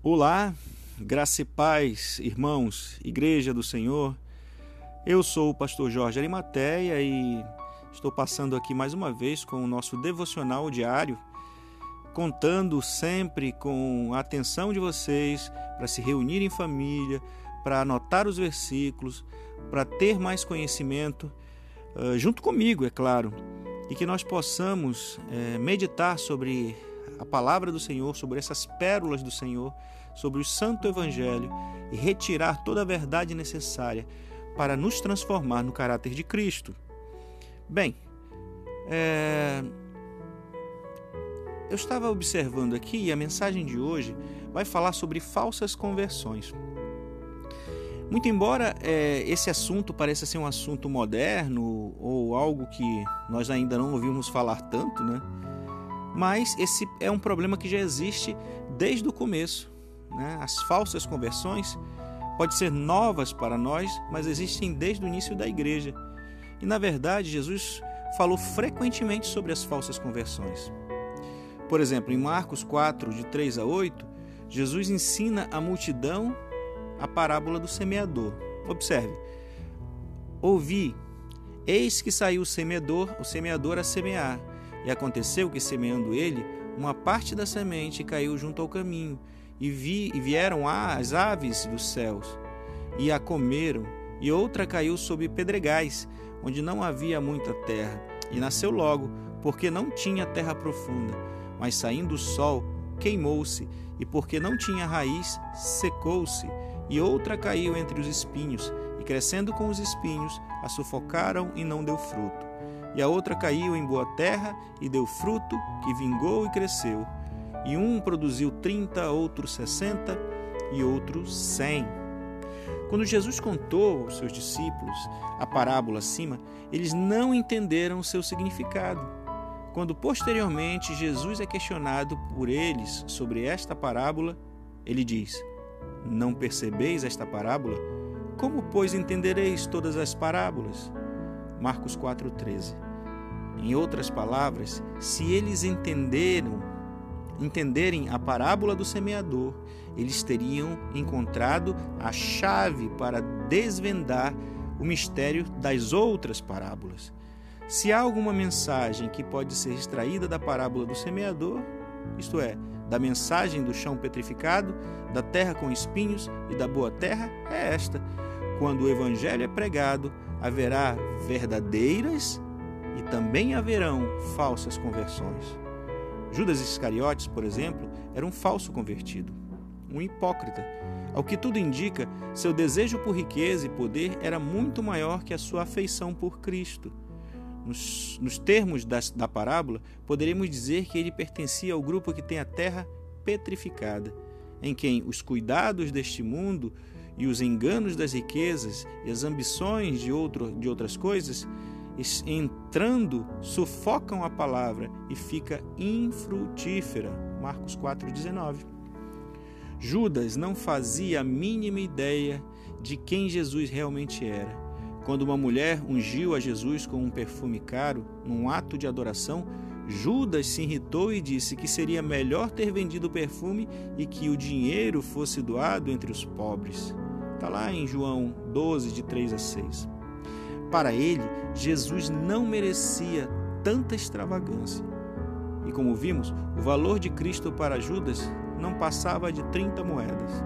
Olá, graça e paz, irmãos, Igreja do Senhor. Eu sou o pastor Jorge Arimateia e estou passando aqui mais uma vez com o nosso devocional diário, contando sempre com a atenção de vocês para se reunir em família, para anotar os versículos, para ter mais conhecimento, uh, junto comigo, é claro, e que nós possamos uh, meditar sobre a palavra do Senhor, sobre essas pérolas do Senhor, sobre o Santo Evangelho e retirar toda a verdade necessária para nos transformar no caráter de Cristo. Bem, é... eu estava observando aqui e a mensagem de hoje vai falar sobre falsas conversões. Muito embora é, esse assunto pareça ser um assunto moderno ou algo que nós ainda não ouvimos falar tanto, né? Mas esse é um problema que já existe desde o começo. Né? As falsas conversões podem ser novas para nós, mas existem desde o início da igreja. E na verdade, Jesus falou frequentemente sobre as falsas conversões. Por exemplo, em Marcos 4, de 3 a 8, Jesus ensina a multidão a parábola do semeador. Observe: Ouvi, eis que saiu o semeador, o semeador a semear. E aconteceu que, semeando ele, uma parte da semente caiu junto ao caminho, e, vi, e vieram as aves dos céus, e a comeram, e outra caiu sobre pedregais, onde não havia muita terra, e nasceu logo, porque não tinha terra profunda. Mas saindo o sol, queimou-se, e porque não tinha raiz, secou-se. E outra caiu entre os espinhos, e crescendo com os espinhos, a sufocaram e não deu fruto e a outra caiu em boa terra e deu fruto, que vingou e cresceu. E um produziu trinta, outro sessenta e outro cem. Quando Jesus contou aos seus discípulos a parábola acima, eles não entenderam o seu significado. Quando posteriormente Jesus é questionado por eles sobre esta parábola, ele diz: Não percebeis esta parábola? Como, pois, entendereis todas as parábolas? Marcos 4,13. Em outras palavras, se eles entenderam, entenderem a parábola do semeador, eles teriam encontrado a chave para desvendar o mistério das outras parábolas. Se há alguma mensagem que pode ser extraída da parábola do semeador, isto é, da mensagem do chão petrificado, da terra com espinhos e da boa terra, é esta: quando o evangelho é pregado, haverá verdadeiras e também haverão falsas conversões. Judas Iscariotes, por exemplo, era um falso convertido, um hipócrita. Ao que tudo indica, seu desejo por riqueza e poder era muito maior que a sua afeição por Cristo. Nos, nos termos da, parábola, poderíamos dizer que ele pertencia ao grupo que tem a terra petrificada, em quem os cuidados deste mundo e os enganos das riquezas e as ambições de, outro, de outras coisas entrando, sufocam a palavra e fica infrutífera. Marcos 4,19. Judas não fazia a mínima ideia de quem Jesus realmente era. Quando uma mulher ungiu a Jesus com um perfume caro, num ato de adoração, Judas se irritou e disse que seria melhor ter vendido o perfume e que o dinheiro fosse doado entre os pobres. Está lá em João 12, de 3 a 6. Para ele, Jesus não merecia tanta extravagância. E como vimos, o valor de Cristo para Judas não passava de 30 moedas.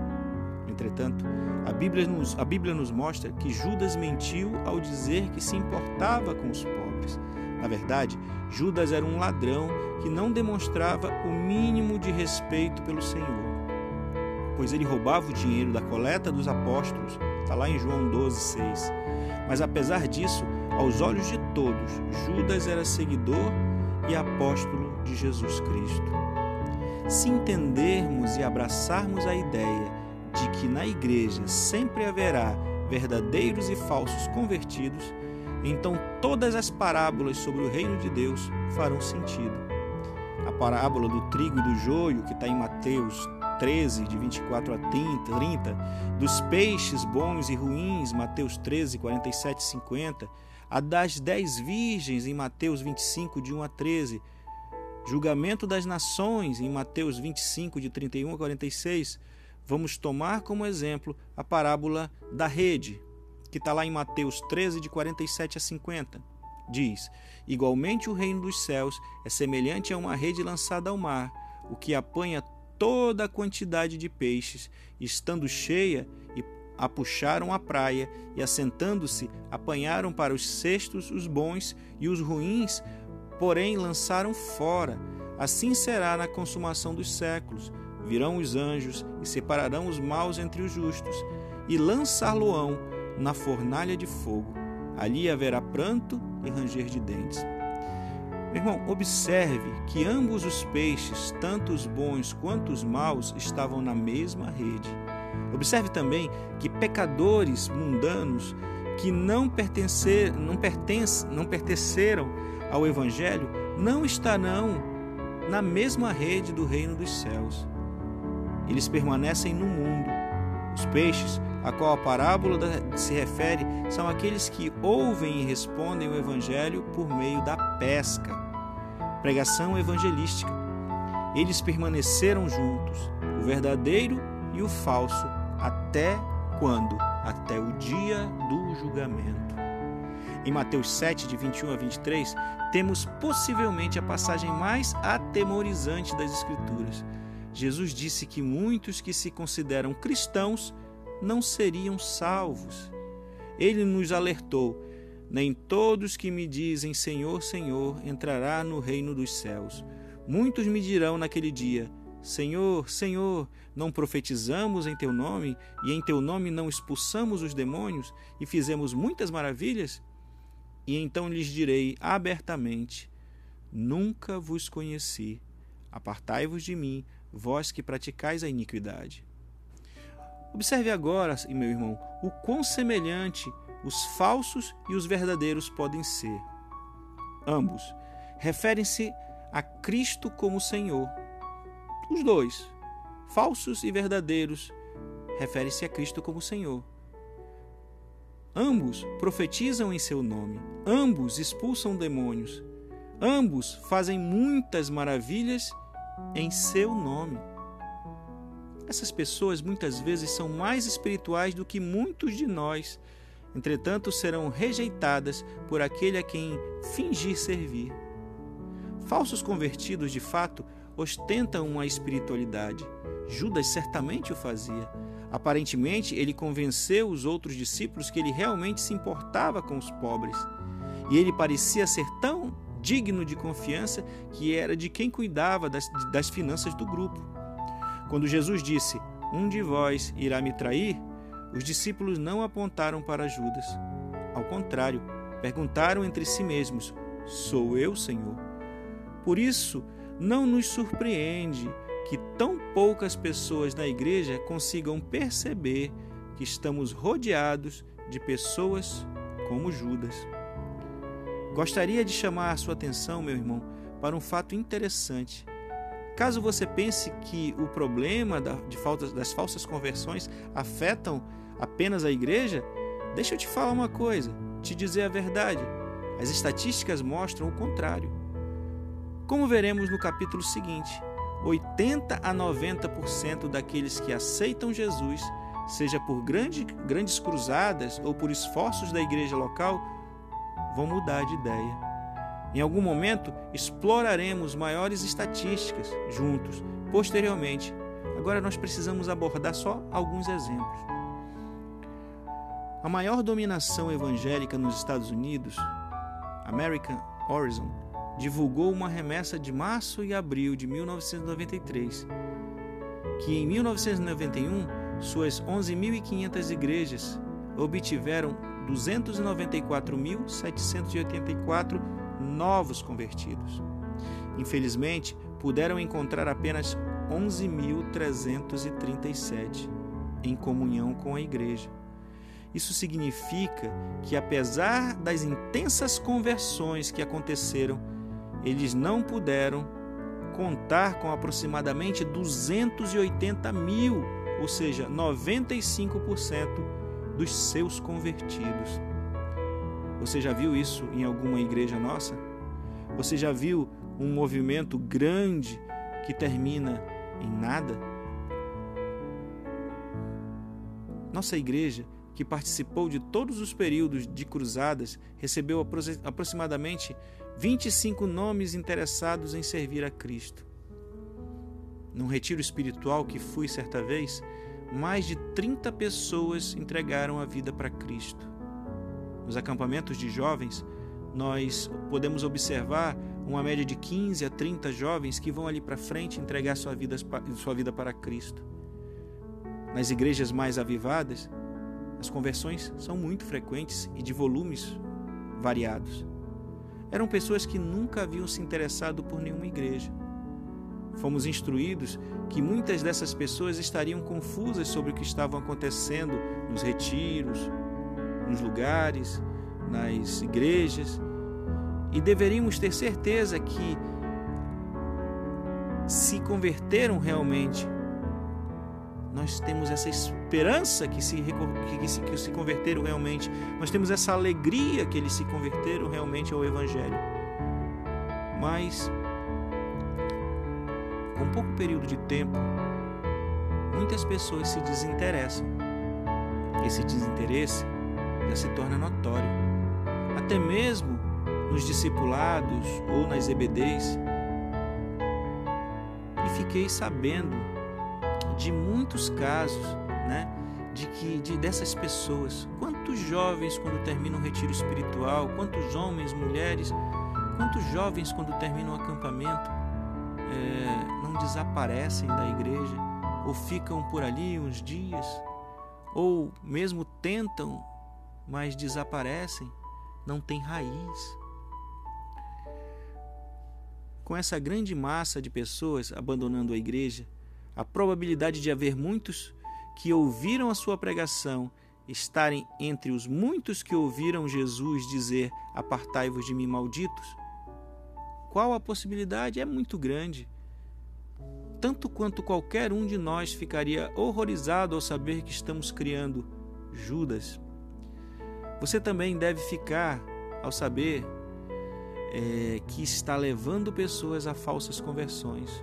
Entretanto, a Bíblia, nos, a Bíblia nos mostra que Judas mentiu ao dizer que se importava com os pobres. Na verdade, Judas era um ladrão que não demonstrava o mínimo de respeito pelo Senhor, pois ele roubava o dinheiro da coleta dos apóstolos, está lá em João 12, 6 mas apesar disso, aos olhos de todos, Judas era seguidor e apóstolo de Jesus Cristo. Se entendermos e abraçarmos a ideia de que na igreja sempre haverá verdadeiros e falsos convertidos, então todas as parábolas sobre o reino de Deus farão sentido. A parábola do trigo e do joio, que está em Mateus 13, de 24 a 30, 30, dos peixes bons e ruins, Mateus 13, 47 e 50, a das dez virgens, em Mateus 25, de 1 a 13, julgamento das nações, em Mateus 25, de 31 a 46, vamos tomar como exemplo a parábola da rede, que está lá em Mateus 13, de 47 a 50. Diz: Igualmente o reino dos céus é semelhante a uma rede lançada ao mar, o que apanha toda a quantidade de peixes, estando cheia, e a puxaram à praia, e assentando-se, apanharam para os cestos os bons e os ruins, porém lançaram fora. Assim será na consumação dos séculos. Virão os anjos e separarão os maus entre os justos, e lançar-lo-ão na fornalha de fogo. Ali haverá pranto e ranger de dentes. Meu irmão, observe que ambos os peixes, tanto os bons quanto os maus, estavam na mesma rede. Observe também que pecadores mundanos que não, pertencer, não, pertence, não pertenceram ao Evangelho não estarão na mesma rede do reino dos céus. Eles permanecem no mundo. Os peixes a qual a parábola se refere são aqueles que ouvem e respondem o Evangelho por meio da pesca, pregação evangelística. Eles permaneceram juntos, o verdadeiro e o falso, até quando? Até o dia do julgamento. Em Mateus 7, de 21 a 23, temos possivelmente a passagem mais atemorizante das Escrituras. Jesus disse que muitos que se consideram cristãos não seriam salvos. Ele nos alertou: nem todos que me dizem Senhor, Senhor entrará no reino dos céus. Muitos me dirão naquele dia: Senhor, Senhor, não profetizamos em teu nome e em teu nome não expulsamos os demônios e fizemos muitas maravilhas? E então lhes direi abertamente: Nunca vos conheci. Apartai-vos de mim, vós que praticais a iniquidade. Observe agora, meu irmão, o quão semelhante os falsos e os verdadeiros podem ser. Ambos referem-se a Cristo como Senhor. Os dois, falsos e verdadeiros, referem-se a Cristo como Senhor. Ambos profetizam em seu nome, ambos expulsam demônios, ambos fazem muitas maravilhas em seu nome. Essas pessoas muitas vezes são mais espirituais do que muitos de nós, entretanto serão rejeitadas por aquele a quem fingir servir. Falsos convertidos, de fato, ostentam uma espiritualidade. Judas certamente o fazia. Aparentemente, ele convenceu os outros discípulos que ele realmente se importava com os pobres. E ele parecia ser tão digno de confiança que era de quem cuidava das, das finanças do grupo. Quando Jesus disse: Um de vós irá me trair, os discípulos não apontaram para Judas. Ao contrário, perguntaram entre si mesmos: Sou eu, Senhor? Por isso, não nos surpreende que tão poucas pessoas na igreja consigam perceber que estamos rodeados de pessoas como Judas. Gostaria de chamar a sua atenção, meu irmão, para um fato interessante. Caso você pense que o problema de faltas, das falsas conversões afetam apenas a igreja, deixa eu te falar uma coisa, te dizer a verdade. As estatísticas mostram o contrário. Como veremos no capítulo seguinte, 80 a 90% daqueles que aceitam Jesus, seja por grande, grandes cruzadas ou por esforços da igreja local, vão mudar de ideia em algum momento, exploraremos maiores estatísticas juntos, posteriormente. Agora nós precisamos abordar só alguns exemplos. A maior dominação evangélica nos Estados Unidos, American Horizon, divulgou uma remessa de março e abril de 1993, que em 1991 suas 11.500 igrejas obtiveram 294.784 novos convertidos. Infelizmente, puderam encontrar apenas 11.337 em comunhão com a igreja. Isso significa que, apesar das intensas conversões que aconteceram, eles não puderam contar com aproximadamente 280 mil, ou seja, 95% dos seus convertidos. Você já viu isso em alguma igreja nossa? Você já viu um movimento grande que termina em nada? Nossa igreja, que participou de todos os períodos de cruzadas, recebeu aproximadamente 25 nomes interessados em servir a Cristo. Num retiro espiritual que fui certa vez, mais de 30 pessoas entregaram a vida para Cristo. Nos acampamentos de jovens, nós podemos observar uma média de 15 a 30 jovens que vão ali para frente entregar sua vida, sua vida para Cristo. Nas igrejas mais avivadas, as conversões são muito frequentes e de volumes variados. Eram pessoas que nunca haviam se interessado por nenhuma igreja. Fomos instruídos que muitas dessas pessoas estariam confusas sobre o que estava acontecendo nos retiros, nos lugares, nas igrejas, e deveríamos ter certeza que se converteram realmente nós temos essa esperança que se, que, se, que se converteram realmente, nós temos essa alegria que eles se converteram realmente ao Evangelho. Mas, com pouco período de tempo, muitas pessoas se desinteressam. Esse desinteresse já se torna notório. Até mesmo nos discipulados ou nas EBDs. E fiquei sabendo de muitos casos, né? De que de dessas pessoas, quantos jovens quando terminam um retiro espiritual, quantos homens, mulheres, quantos jovens quando terminam um acampamento é, não desaparecem da igreja ou ficam por ali uns dias ou mesmo tentam, mas desaparecem, não tem raiz. Com essa grande massa de pessoas abandonando a igreja, a probabilidade de haver muitos que ouviram a sua pregação estarem entre os muitos que ouviram Jesus dizer: Apartai-vos de mim, malditos? Qual a possibilidade? É muito grande. Tanto quanto qualquer um de nós ficaria horrorizado ao saber que estamos criando Judas. Você também deve ficar ao saber é, que está levando pessoas a falsas conversões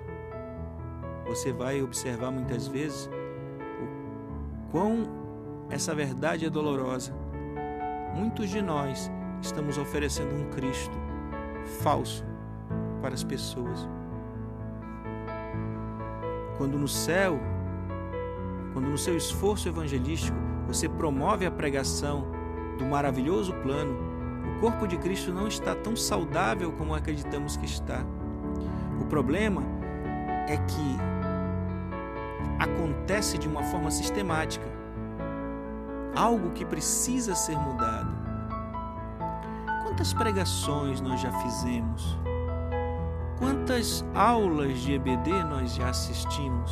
você vai observar muitas vezes o quão essa verdade é dolorosa. Muitos de nós estamos oferecendo um Cristo falso para as pessoas. Quando no céu, quando no seu esforço evangelístico você promove a pregação do maravilhoso plano, o corpo de Cristo não está tão saudável como acreditamos que está. O problema é que acontece de uma forma sistemática. Algo que precisa ser mudado. Quantas pregações nós já fizemos? Quantas aulas de EBD nós já assistimos?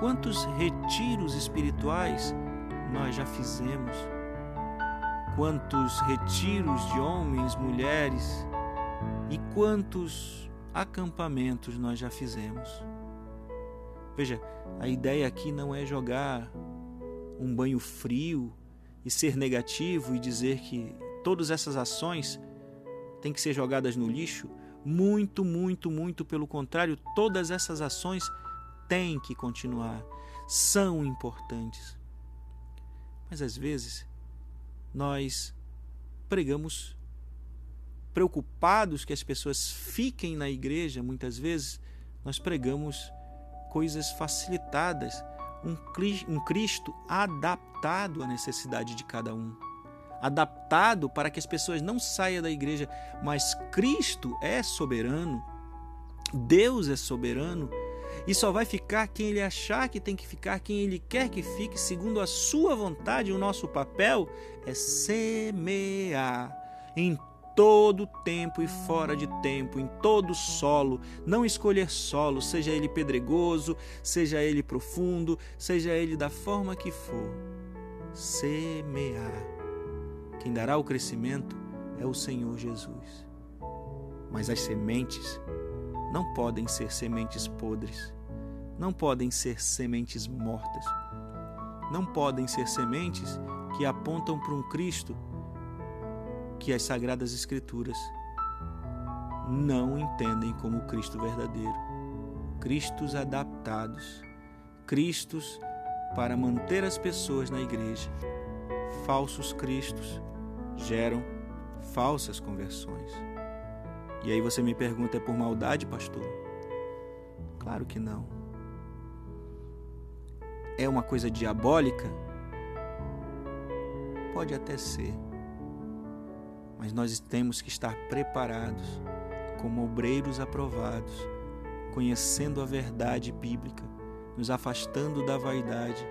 Quantos retiros espirituais nós já fizemos? Quantos retiros de homens, mulheres e quantos acampamentos nós já fizemos? Veja, a ideia aqui não é jogar um banho frio e ser negativo e dizer que todas essas ações têm que ser jogadas no lixo. Muito, muito, muito pelo contrário, todas essas ações têm que continuar, são importantes. Mas às vezes nós pregamos preocupados que as pessoas fiquem na igreja, muitas vezes nós pregamos coisas facilitadas, um Cristo adaptado à necessidade de cada um. Adaptado para que as pessoas não saiam da igreja, mas Cristo é soberano, Deus é soberano e só vai ficar quem ele achar que tem que ficar, quem ele quer que fique, segundo a sua vontade. O nosso papel é semear em todo tempo e fora de tempo, em todo solo, não escolher solo, seja ele pedregoso, seja ele profundo, seja ele da forma que for. Semear. Quem dará o crescimento é o Senhor Jesus. Mas as sementes não podem ser sementes podres, não podem ser sementes mortas, não podem ser sementes que apontam para um Cristo que as Sagradas Escrituras não entendem como Cristo verdadeiro. Cristos adaptados, Cristos para manter as pessoas na igreja. Falsos cristos geram falsas conversões. E aí você me pergunta: é por maldade, pastor? Claro que não. É uma coisa diabólica? Pode até ser. Mas nós temos que estar preparados, como obreiros aprovados, conhecendo a verdade bíblica, nos afastando da vaidade,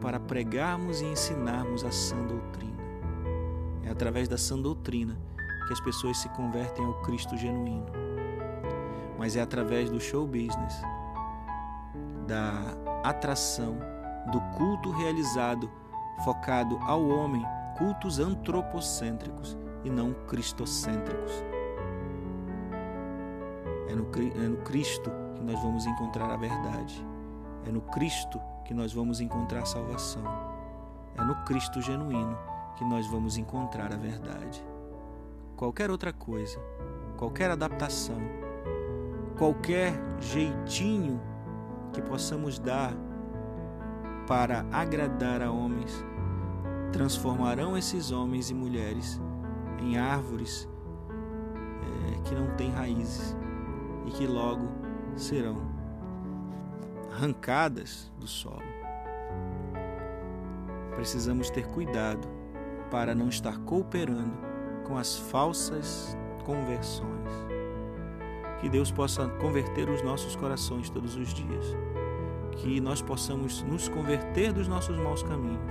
para pregarmos e ensinarmos a sã doutrina. É através da sã doutrina que as pessoas se convertem ao Cristo genuíno. Mas é através do show business, da atração, do culto realizado focado ao homem, cultos antropocêntricos e não cristocêntricos. É no, é no Cristo que nós vamos encontrar a verdade. É no Cristo que nós vamos encontrar salvação. É no Cristo genuíno que nós vamos encontrar a verdade. Qualquer outra coisa, qualquer adaptação, qualquer jeitinho que possamos dar para agradar a homens, transformarão esses homens e mulheres em árvores é, que não têm raízes e que logo serão arrancadas do solo. Precisamos ter cuidado para não estar cooperando com as falsas conversões. Que Deus possa converter os nossos corações todos os dias. Que nós possamos nos converter dos nossos maus caminhos.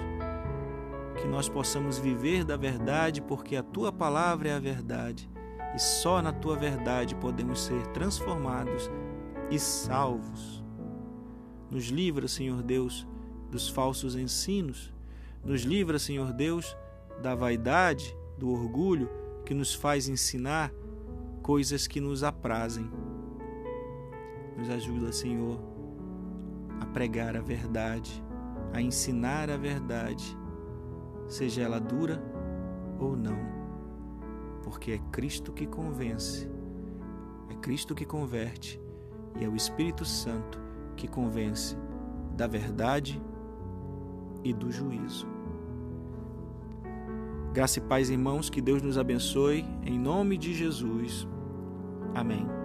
Que nós possamos viver da verdade, porque a tua palavra é a verdade. E só na tua verdade podemos ser transformados e salvos. Nos livra, Senhor Deus, dos falsos ensinos. Nos livra, Senhor Deus, da vaidade, do orgulho que nos faz ensinar coisas que nos aprazem. Nos ajuda, Senhor, a pregar a verdade, a ensinar a verdade, seja ela dura ou não, porque é Cristo que convence, é Cristo que converte e é o Espírito Santo que convence da verdade e do juízo. Graça e paz, irmãos, que Deus nos abençoe, em nome de Jesus. Amém.